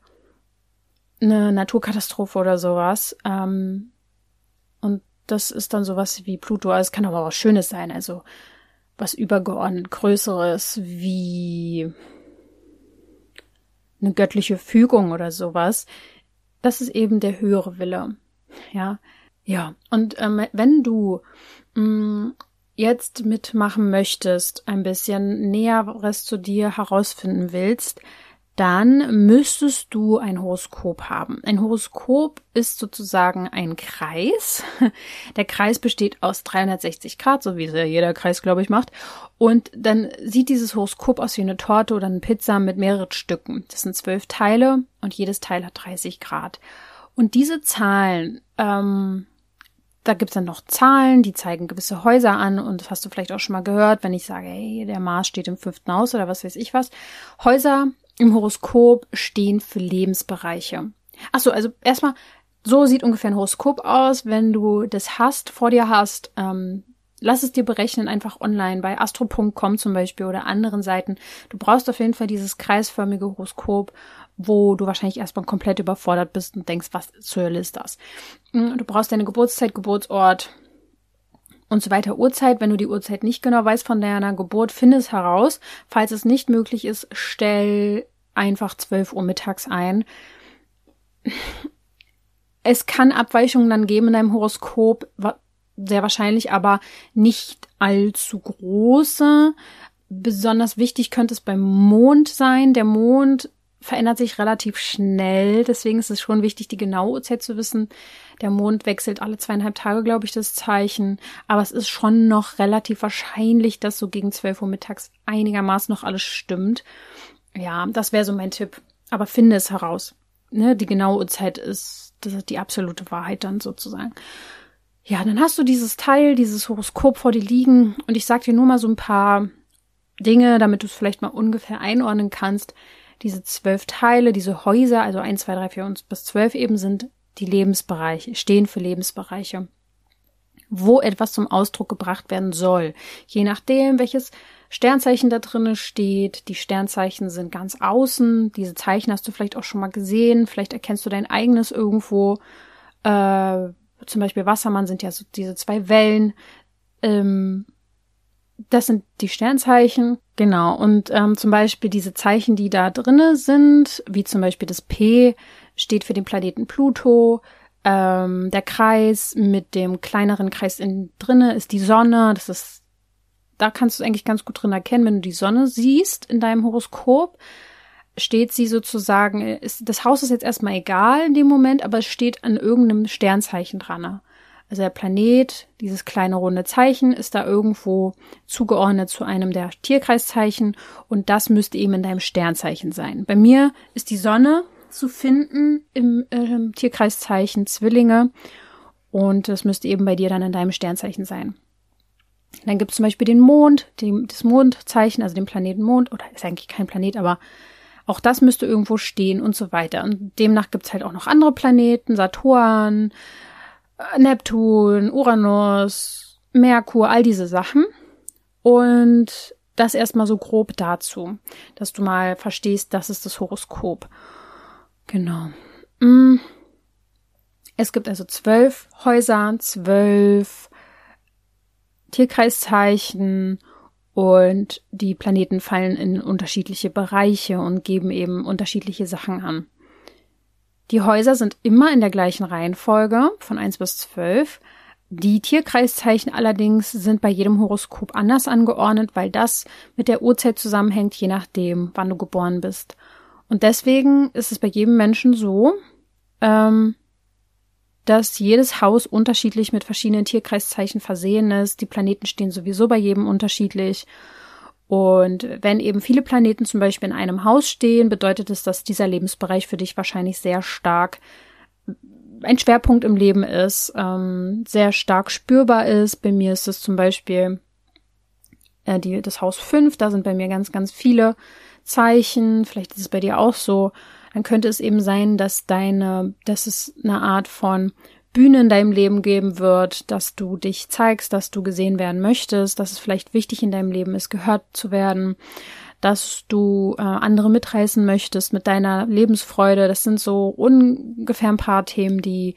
eine Naturkatastrophe oder sowas. Ähm, und das ist dann sowas wie Pluto. Also es kann aber was Schönes sein, also was übergeordnet Größeres wie eine göttliche Fügung oder sowas. Das ist eben der höhere Wille. Ja, ja. Und ähm, wenn du mh, mm, jetzt mitmachen möchtest, ein bisschen Näheres zu dir herausfinden willst, dann müsstest du ein Horoskop haben. Ein Horoskop ist sozusagen ein Kreis. Der Kreis besteht aus 360 Grad, so wie es ja jeder Kreis, glaube ich, macht. Und dann sieht dieses Horoskop aus wie eine Torte oder eine Pizza mit mehreren Stücken. Das sind zwölf Teile und jedes Teil hat 30 Grad. Und diese Zahlen, ähm, da gibt's dann noch Zahlen, die zeigen gewisse Häuser an und das hast du vielleicht auch schon mal gehört, wenn ich sage, hey, der Mars steht im fünften Haus oder was weiß ich was. Häuser im Horoskop stehen für Lebensbereiche. Achso, also erstmal, so sieht ungefähr ein Horoskop aus. Wenn du das hast, vor dir hast, ähm, lass es dir berechnen, einfach online bei astro.com zum Beispiel oder anderen Seiten. Du brauchst auf jeden Fall dieses kreisförmige Horoskop, wo du wahrscheinlich erstmal komplett überfordert bist und denkst, was zur Hölle ist das? Mm, du brauchst deine Geburtszeit, Geburtsort, und so weiter Uhrzeit. Wenn du die Uhrzeit nicht genau weißt von deiner Geburt, finde es heraus. Falls es nicht möglich ist, stell einfach 12 Uhr mittags ein. Es kann Abweichungen dann geben in deinem Horoskop, sehr wahrscheinlich, aber nicht allzu große. Besonders wichtig könnte es beim Mond sein. Der Mond verändert sich relativ schnell, deswegen ist es schon wichtig, die genaue Uhrzeit zu wissen. Der Mond wechselt alle zweieinhalb Tage, glaube ich, das Zeichen. Aber es ist schon noch relativ wahrscheinlich, dass so gegen 12 Uhr mittags einigermaßen noch alles stimmt. Ja, das wäre so mein Tipp. Aber finde es heraus. Ne, die genaue Uhrzeit ist, das ist die absolute Wahrheit dann sozusagen. Ja, dann hast du dieses Teil, dieses Horoskop vor dir liegen und ich sag dir nur mal so ein paar Dinge, damit du es vielleicht mal ungefähr einordnen kannst. Diese zwölf Teile, diese Häuser, also eins, zwei, drei, vier und bis zwölf eben sind die Lebensbereiche, stehen für Lebensbereiche, wo etwas zum Ausdruck gebracht werden soll. Je nachdem, welches Sternzeichen da drinnen steht. Die Sternzeichen sind ganz außen. Diese Zeichen hast du vielleicht auch schon mal gesehen. Vielleicht erkennst du dein eigenes irgendwo. Äh, zum Beispiel Wassermann sind ja so diese zwei Wellen. Ähm, das sind die Sternzeichen, genau. Und ähm, zum Beispiel diese Zeichen, die da drinnen sind, wie zum Beispiel das P, steht für den Planeten Pluto. Ähm, der Kreis mit dem kleineren Kreis innen drinne ist die Sonne. Das ist, da kannst du eigentlich ganz gut drin erkennen, wenn du die Sonne siehst in deinem Horoskop, steht sie sozusagen, ist, das Haus ist jetzt erstmal egal in dem Moment, aber es steht an irgendeinem Sternzeichen dran. Also der Planet, dieses kleine runde Zeichen, ist da irgendwo zugeordnet zu einem der Tierkreiszeichen und das müsste eben in deinem Sternzeichen sein. Bei mir ist die Sonne zu finden im äh, Tierkreiszeichen Zwillinge. Und das müsste eben bei dir dann in deinem Sternzeichen sein. Dann gibt es zum Beispiel den Mond, den, das Mondzeichen, also den Planeten Mond, oder ist eigentlich kein Planet, aber auch das müsste irgendwo stehen und so weiter. Und demnach gibt es halt auch noch andere Planeten, Saturn, Neptun, Uranus, Merkur, all diese Sachen. Und das erstmal so grob dazu, dass du mal verstehst, das ist das Horoskop. Genau. Mm. Es gibt also zwölf Häuser, zwölf Tierkreiszeichen Und die Planeten fallen in unterschiedliche Bereiche und geben eben unterschiedliche Sachen an. Die Häuser sind immer in der gleichen Reihenfolge von 1 bis 12. Die Tierkreiszeichen allerdings sind bei jedem Horoskop anders angeordnet, weil das mit der Uhrzeit zusammenhängt, je nachdem, wann du geboren bist. Und deswegen ist es bei jedem Menschen so, ähm, dass jedes Haus unterschiedlich mit verschiedenen Tierkreiszeichen versehen ist. Die Planeten stehen sowieso bei jedem unterschiedlich. Und wenn eben viele Planeten zum Beispiel in einem Haus stehen, bedeutet es, dass dieser Lebensbereich für dich wahrscheinlich sehr stark ein Schwerpunkt im Leben ist, ähm, sehr stark spürbar ist. Bei mir ist es zum Beispiel äh, die, das Haus 5, da sind bei mir ganz, ganz viele Zeichen. Vielleicht ist es bei dir auch so. Dann könnte es eben sein, dass deine, dass es eine Art von Bühne in deinem Leben geben wird, dass du dich zeigst, dass du gesehen werden möchtest, dass es vielleicht wichtig in deinem Leben ist, gehört zu werden, dass du äh, andere mitreißen möchtest mit deiner Lebensfreude. Das sind so ungefähr ein paar Themen, die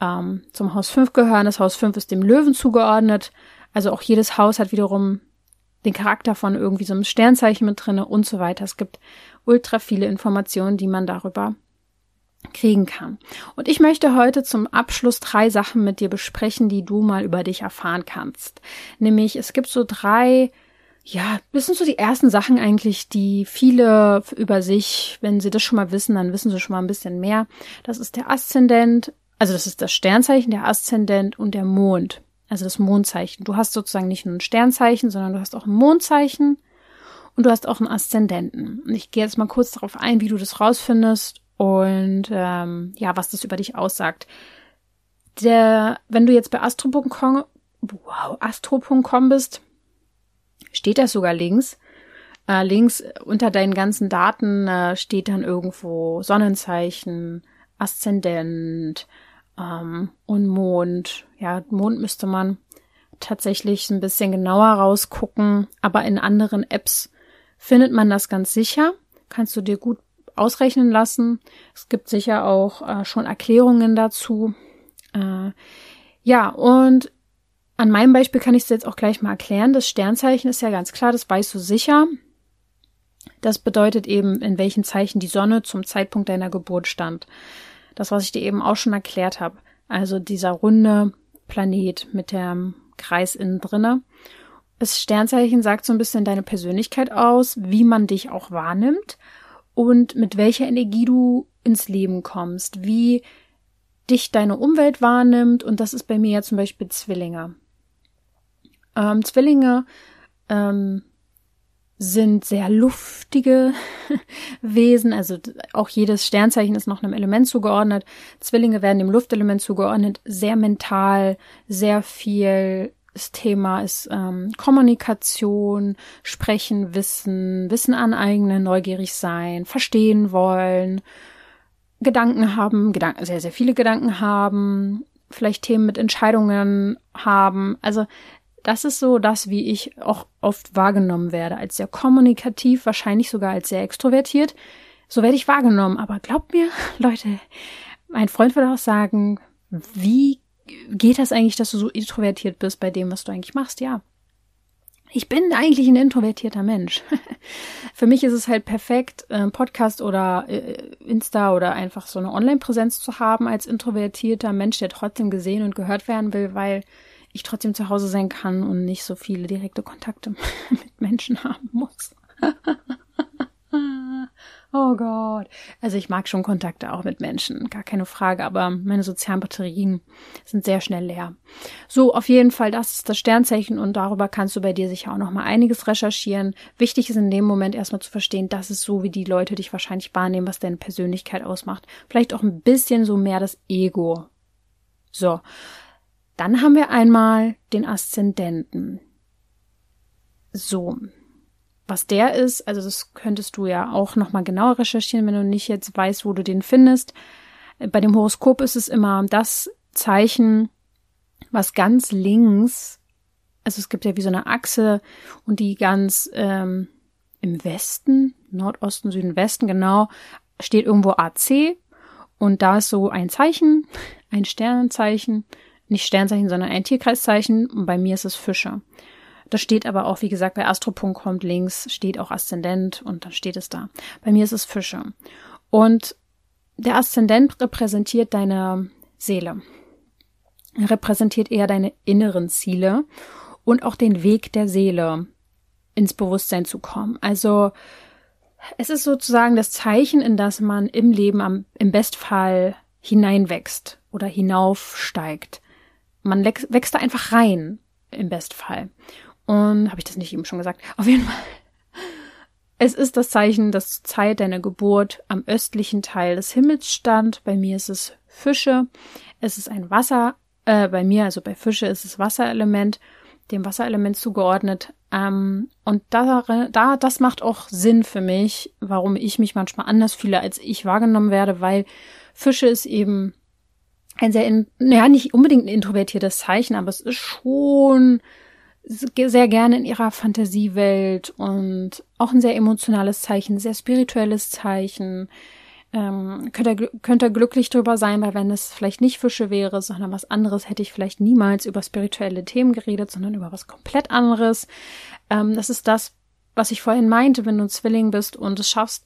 ähm, zum Haus 5 gehören. Das Haus 5 ist dem Löwen zugeordnet. Also auch jedes Haus hat wiederum den Charakter von irgendwie so einem Sternzeichen mit drinne und so weiter. Es gibt ultra viele Informationen, die man darüber kriegen kann. Und ich möchte heute zum Abschluss drei Sachen mit dir besprechen, die du mal über dich erfahren kannst. Nämlich, es gibt so drei ja, das sind so die ersten Sachen eigentlich, die viele über sich, wenn sie das schon mal wissen, dann wissen sie schon mal ein bisschen mehr. Das ist der Aszendent, also das ist das Sternzeichen, der Aszendent und der Mond, also das Mondzeichen. Du hast sozusagen nicht nur ein Sternzeichen, sondern du hast auch ein Mondzeichen und du hast auch einen Aszendenten. Und ich gehe jetzt mal kurz darauf ein, wie du das rausfindest und ähm, ja, was das über dich aussagt. Der, wenn du jetzt bei astro.com wow, astro.com bist, steht das sogar links. Äh, links unter deinen ganzen Daten äh, steht dann irgendwo Sonnenzeichen, Aszendent ähm, und Mond. Ja, Mond müsste man tatsächlich ein bisschen genauer rausgucken, aber in anderen Apps findet man das ganz sicher. Kannst du dir gut ausrechnen lassen. Es gibt sicher auch äh, schon Erklärungen dazu. Äh, ja, und an meinem Beispiel kann ich es jetzt auch gleich mal erklären. Das Sternzeichen ist ja ganz klar, das weißt du sicher. Das bedeutet eben, in welchen Zeichen die Sonne zum Zeitpunkt deiner Geburt stand. Das, was ich dir eben auch schon erklärt habe. Also dieser runde Planet mit dem Kreis innen drinne. Das Sternzeichen sagt so ein bisschen deine Persönlichkeit aus, wie man dich auch wahrnimmt und mit welcher Energie du ins Leben kommst, wie dich deine Umwelt wahrnimmt. Und das ist bei mir ja zum Beispiel Zwillinge. Ähm, Zwillinge ähm, sind sehr luftige Wesen, also auch jedes Sternzeichen ist noch einem Element zugeordnet. Zwillinge werden dem Luftelement zugeordnet, sehr mental, sehr viel. Das Thema ist ähm, Kommunikation, Sprechen, Wissen, Wissen aneignen, neugierig sein, verstehen wollen, Gedanken haben, Gedanken, sehr, sehr viele Gedanken haben, vielleicht Themen mit Entscheidungen haben. Also das ist so das, wie ich auch oft wahrgenommen werde, als sehr kommunikativ, wahrscheinlich sogar als sehr extrovertiert. So werde ich wahrgenommen. Aber glaubt mir, Leute, mein Freund würde auch sagen, wie geht das eigentlich, dass du so introvertiert bist bei dem, was du eigentlich machst? Ja. Ich bin eigentlich ein introvertierter Mensch. Für mich ist es halt perfekt, äh, Podcast oder äh, Insta oder einfach so eine Online-Präsenz zu haben als introvertierter Mensch, der trotzdem gesehen und gehört werden will, weil ich trotzdem zu Hause sein kann und nicht so viele direkte Kontakte mit Menschen haben muss. oh Gott. Also ich mag schon Kontakte auch mit Menschen, gar keine Frage, aber meine sozialen Batterien sind sehr schnell leer. So, auf jeden Fall, das ist das Sternzeichen und darüber kannst du bei dir sicher auch noch mal einiges recherchieren. Wichtig ist in dem Moment erstmal zu verstehen, das ist so, wie die Leute dich wahrscheinlich wahrnehmen, was deine Persönlichkeit ausmacht. Vielleicht auch ein bisschen so mehr das Ego. So. Dann haben wir einmal den Aszendenten. So. Was der ist, also das könntest du ja auch nochmal genauer recherchieren, wenn du nicht jetzt weißt, wo du den findest. Bei dem Horoskop ist es immer das Zeichen, was ganz links, also es gibt ja wie so eine Achse und die ganz ähm, im Westen, Nordosten, Süden, Westen, genau, steht irgendwo AC und da ist so ein Zeichen, ein Sternzeichen nicht Sternzeichen, sondern ein Tierkreiszeichen. Und bei mir ist es Fische. Das steht aber auch, wie gesagt, bei Astropunkt kommt links, steht auch Aszendent und dann steht es da. Bei mir ist es Fische. Und der Aszendent repräsentiert deine Seele. Er repräsentiert eher deine inneren Ziele und auch den Weg der Seele ins Bewusstsein zu kommen. Also es ist sozusagen das Zeichen, in das man im Leben am, im Bestfall hineinwächst oder hinaufsteigt. Man wächst da einfach rein, im Bestfall. Und habe ich das nicht eben schon gesagt? Auf jeden Fall. Es ist das Zeichen, dass zur Zeit deiner Geburt am östlichen Teil des Himmels stand. Bei mir ist es Fische. Es ist ein Wasser, äh, bei mir, also bei Fische ist es Wasserelement, dem Wasserelement zugeordnet. Ähm, und da, da, das macht auch Sinn für mich, warum ich mich manchmal anders fühle, als ich wahrgenommen werde, weil Fische ist eben ein sehr, in, ja, nicht unbedingt ein introvertiertes Zeichen, aber es ist schon sehr gerne in ihrer Fantasiewelt und auch ein sehr emotionales Zeichen, sehr spirituelles Zeichen. Ähm, könnt, ihr, glücklich drüber sein, weil wenn es vielleicht nicht Fische wäre, sondern was anderes, hätte ich vielleicht niemals über spirituelle Themen geredet, sondern über was komplett anderes. Ähm, das ist das, was ich vorhin meinte, wenn du ein Zwilling bist und es schaffst,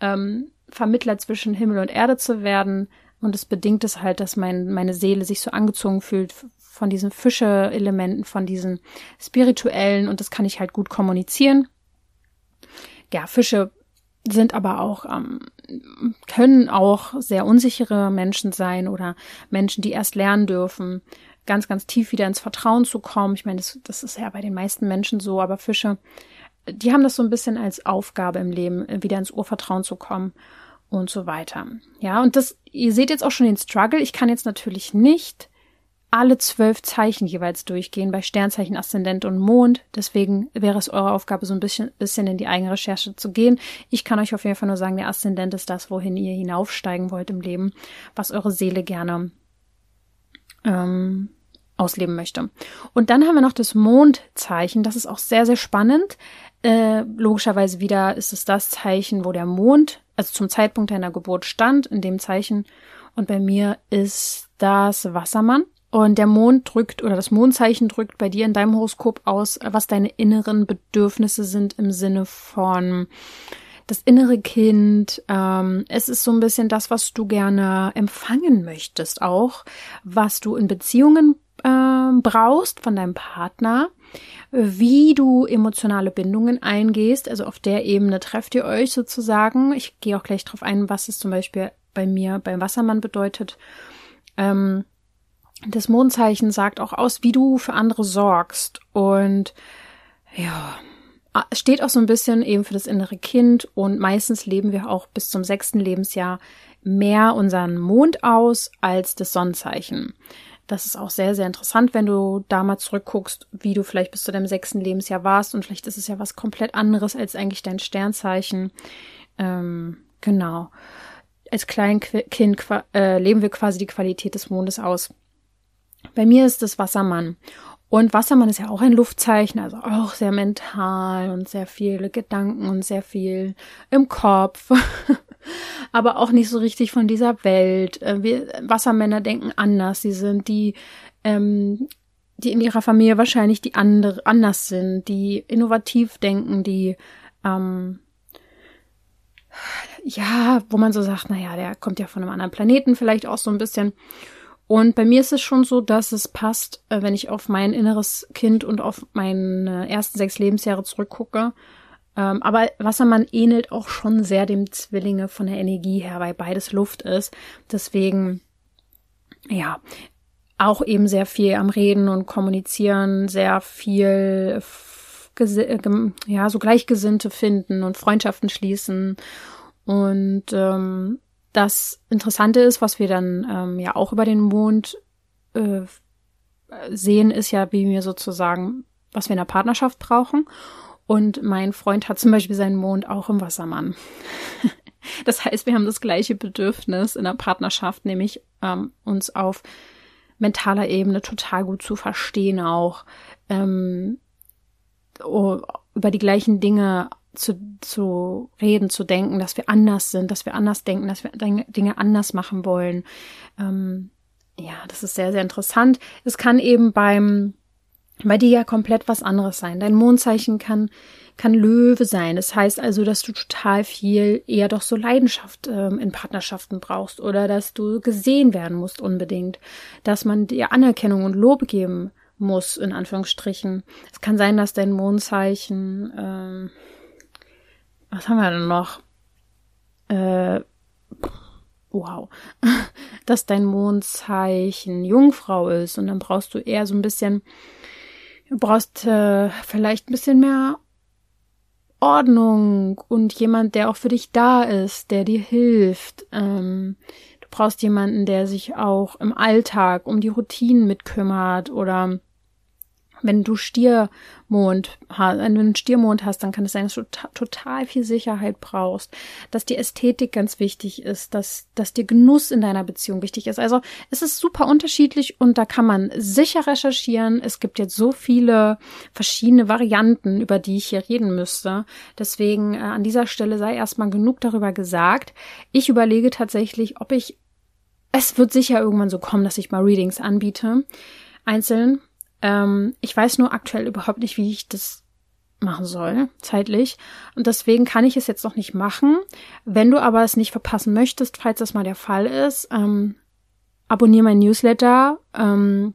ähm, Vermittler zwischen Himmel und Erde zu werden. Und es bedingt es halt, dass mein, meine Seele sich so angezogen fühlt von diesen Fische-Elementen, von diesen spirituellen und das kann ich halt gut kommunizieren. Ja, Fische sind aber auch, ähm, können auch sehr unsichere Menschen sein oder Menschen, die erst lernen dürfen, ganz, ganz tief wieder ins Vertrauen zu kommen. Ich meine, das, das ist ja bei den meisten Menschen so, aber Fische, die haben das so ein bisschen als Aufgabe im Leben, wieder ins Urvertrauen zu kommen und so weiter. Ja, und das, ihr seht jetzt auch schon den Struggle. Ich kann jetzt natürlich nicht alle zwölf Zeichen jeweils durchgehen bei Sternzeichen, Aszendent und Mond. Deswegen wäre es eure Aufgabe, so ein bisschen, bisschen in die eigene Recherche zu gehen. Ich kann euch auf jeden Fall nur sagen, der Aszendent ist das, wohin ihr hinaufsteigen wollt im Leben, was eure Seele gerne ähm, ausleben möchte. Und dann haben wir noch das Mondzeichen. Das ist auch sehr, sehr spannend. Äh, logischerweise wieder ist es das Zeichen, wo der Mond, also zum Zeitpunkt deiner Geburt stand, in dem Zeichen. Und bei mir ist das Wassermann. Und der Mond drückt oder das Mondzeichen drückt bei dir in deinem Horoskop aus, was deine inneren Bedürfnisse sind im Sinne von das innere Kind. Ähm, es ist so ein bisschen das, was du gerne empfangen möchtest, auch was du in Beziehungen äh, brauchst von deinem Partner, wie du emotionale Bindungen eingehst. Also auf der Ebene trefft ihr euch sozusagen. Ich gehe auch gleich drauf ein, was es zum Beispiel bei mir beim Wassermann bedeutet. Ähm, das Mondzeichen sagt auch aus, wie du für andere sorgst. Und ja, steht auch so ein bisschen eben für das innere Kind. Und meistens leben wir auch bis zum sechsten Lebensjahr mehr unseren Mond aus als das Sonnenzeichen. Das ist auch sehr, sehr interessant, wenn du da mal zurückguckst, wie du vielleicht bis zu deinem sechsten Lebensjahr warst. Und vielleicht ist es ja was komplett anderes als eigentlich dein Sternzeichen. Ähm, genau. Als Kleinkind äh, leben wir quasi die Qualität des Mondes aus. Bei mir ist es Wassermann. Und Wassermann ist ja auch ein Luftzeichen, also auch sehr mental und sehr viele Gedanken und sehr viel im Kopf. aber auch nicht so richtig von dieser Welt. Äh, wir Wassermänner denken anders. Sie sind die, ähm, die in ihrer Familie wahrscheinlich die andere anders sind, die innovativ denken, die ähm, ja, wo man so sagt, naja, der kommt ja von einem anderen Planeten vielleicht auch so ein bisschen. Und bei mir ist es schon so, dass es passt, äh, wenn ich auf mein inneres Kind und auf meine ersten sechs Lebensjahre zurückgucke. Ähm, aber Wassermann ähnelt auch schon sehr dem Zwillinge von der Energie her, weil beides Luft ist. Deswegen, ja, auch eben sehr viel am Reden und Kommunizieren, sehr viel ja, so Gleichgesinnte finden und Freundschaften schließen und ähm, das Interessante ist, was wir dann ähm, ja auch über den Mond äh, sehen, ist ja, wie wir sozusagen, was wir in der Partnerschaft brauchen. Und mein Freund hat zum Beispiel seinen Mond auch im Wassermann. das heißt, wir haben das gleiche Bedürfnis in der Partnerschaft, nämlich ähm, uns auf mentaler Ebene total gut zu verstehen, auch ähm, über die gleichen Dinge zu, zu reden, zu denken, dass wir anders sind, dass wir anders denken, dass wir Dinge anders machen wollen. Ähm, ja, das ist sehr, sehr interessant. Es kann eben beim bei dir ja komplett was anderes sein. Dein Mondzeichen kann kann Löwe sein. Das heißt also, dass du total viel eher doch so Leidenschaft ähm, in Partnerschaften brauchst oder dass du gesehen werden musst unbedingt, dass man dir Anerkennung und Lob geben muss, in Anführungsstrichen. Es kann sein, dass dein Mondzeichen, ähm, was haben wir denn noch? Äh, wow, dass dein Mondzeichen Jungfrau ist und dann brauchst du eher so ein bisschen, du brauchst äh, vielleicht ein bisschen mehr Ordnung und jemand, der auch für dich da ist, der dir hilft. Ähm, du brauchst jemanden, der sich auch im Alltag um die Routinen mitkümmert oder wenn du Stiermond hast, wenn du einen Stiermond hast, dann kann es sein, dass du total viel Sicherheit brauchst, dass die Ästhetik ganz wichtig ist, dass, dass dir Genuss in deiner Beziehung wichtig ist. Also es ist super unterschiedlich und da kann man sicher recherchieren. Es gibt jetzt so viele verschiedene Varianten, über die ich hier reden müsste. Deswegen äh, an dieser Stelle sei erstmal genug darüber gesagt. Ich überlege tatsächlich, ob ich es wird sicher irgendwann so kommen, dass ich mal Readings anbiete. Einzeln, ähm, ich weiß nur aktuell überhaupt nicht, wie ich das machen soll, zeitlich. Und deswegen kann ich es jetzt noch nicht machen. Wenn du aber es nicht verpassen möchtest, falls das mal der Fall ist, ähm, abonniere mein Newsletter, ähm,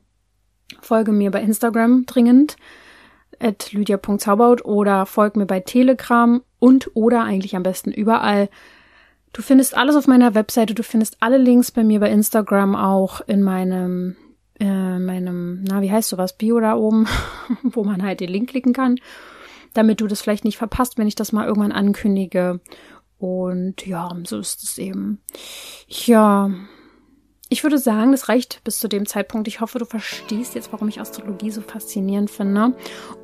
folge mir bei Instagram dringend at lydia.zauberhaut oder folg mir bei Telegram und oder eigentlich am besten überall. Du findest alles auf meiner Webseite, du findest alle Links bei mir bei Instagram auch in meinem äh, meinem, na, wie heißt sowas, Bio da oben, wo man halt den Link klicken kann, damit du das vielleicht nicht verpasst, wenn ich das mal irgendwann ankündige. Und ja, so ist es eben. Ja, ich würde sagen, das reicht bis zu dem Zeitpunkt. Ich hoffe, du verstehst jetzt, warum ich Astrologie so faszinierend finde.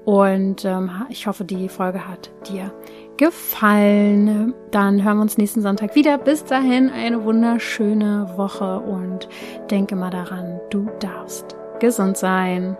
Und ähm, ich hoffe, die Folge hat dir gefallen. Dann hören wir uns nächsten Sonntag wieder. Bis dahin eine wunderschöne Woche und denke mal daran, du darfst gesund sein.